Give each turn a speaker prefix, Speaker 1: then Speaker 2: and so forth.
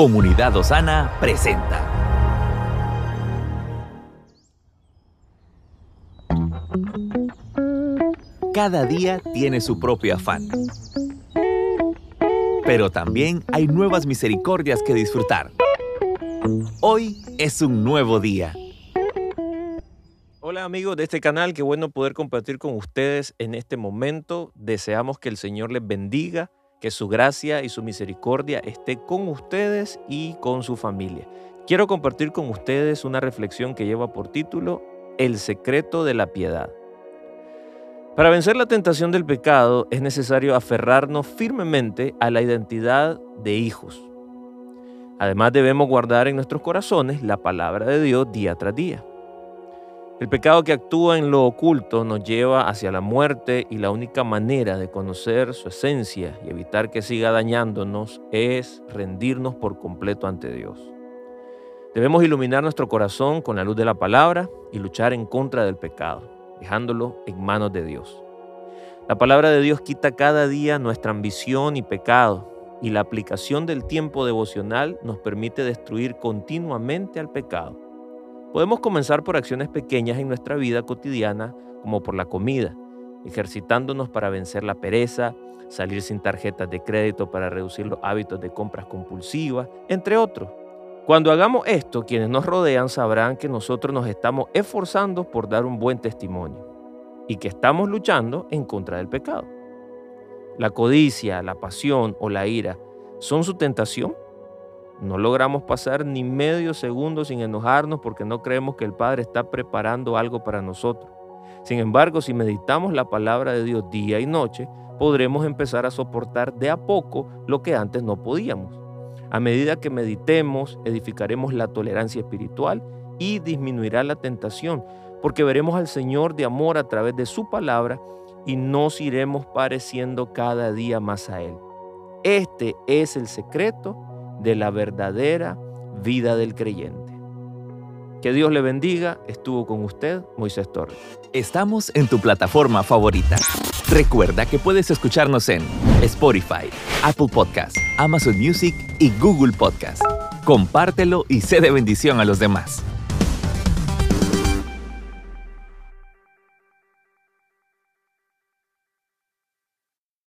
Speaker 1: Comunidad Osana presenta. Cada día tiene su propio afán. Pero también hay nuevas misericordias que disfrutar. Hoy es un nuevo día.
Speaker 2: Hola amigos de este canal, qué bueno poder compartir con ustedes en este momento. Deseamos que el Señor les bendiga que su gracia y su misericordia esté con ustedes y con su familia. Quiero compartir con ustedes una reflexión que lleva por título El secreto de la piedad. Para vencer la tentación del pecado es necesario aferrarnos firmemente a la identidad de hijos. Además debemos guardar en nuestros corazones la palabra de Dios día tras día. El pecado que actúa en lo oculto nos lleva hacia la muerte y la única manera de conocer su esencia y evitar que siga dañándonos es rendirnos por completo ante Dios. Debemos iluminar nuestro corazón con la luz de la palabra y luchar en contra del pecado, dejándolo en manos de Dios. La palabra de Dios quita cada día nuestra ambición y pecado y la aplicación del tiempo devocional nos permite destruir continuamente al pecado Podemos comenzar por acciones pequeñas en nuestra vida cotidiana, como por la comida, ejercitándonos para vencer la pereza, salir sin tarjetas de crédito para reducir los hábitos de compras compulsivas, entre otros. Cuando hagamos esto, quienes nos rodean sabrán que nosotros nos estamos esforzando por dar un buen testimonio y que estamos luchando en contra del pecado. La codicia, la pasión o la ira son su tentación no logramos pasar ni medio segundo sin enojarnos porque no creemos que el Padre está preparando algo para nosotros. Sin embargo, si meditamos la palabra de Dios día y noche, podremos empezar a soportar de a poco lo que antes no podíamos. A medida que meditemos, edificaremos la tolerancia espiritual y disminuirá la tentación, porque veremos al Señor de amor a través de su palabra y nos iremos pareciendo cada día más a Él. Este es el secreto de la verdadera vida del creyente. Que Dios le bendiga. Estuvo con usted Moisés Torres.
Speaker 1: Estamos en tu plataforma favorita. Recuerda que puedes escucharnos en Spotify, Apple Podcasts, Amazon Music y Google Podcasts. Compártelo y sé de bendición a los demás.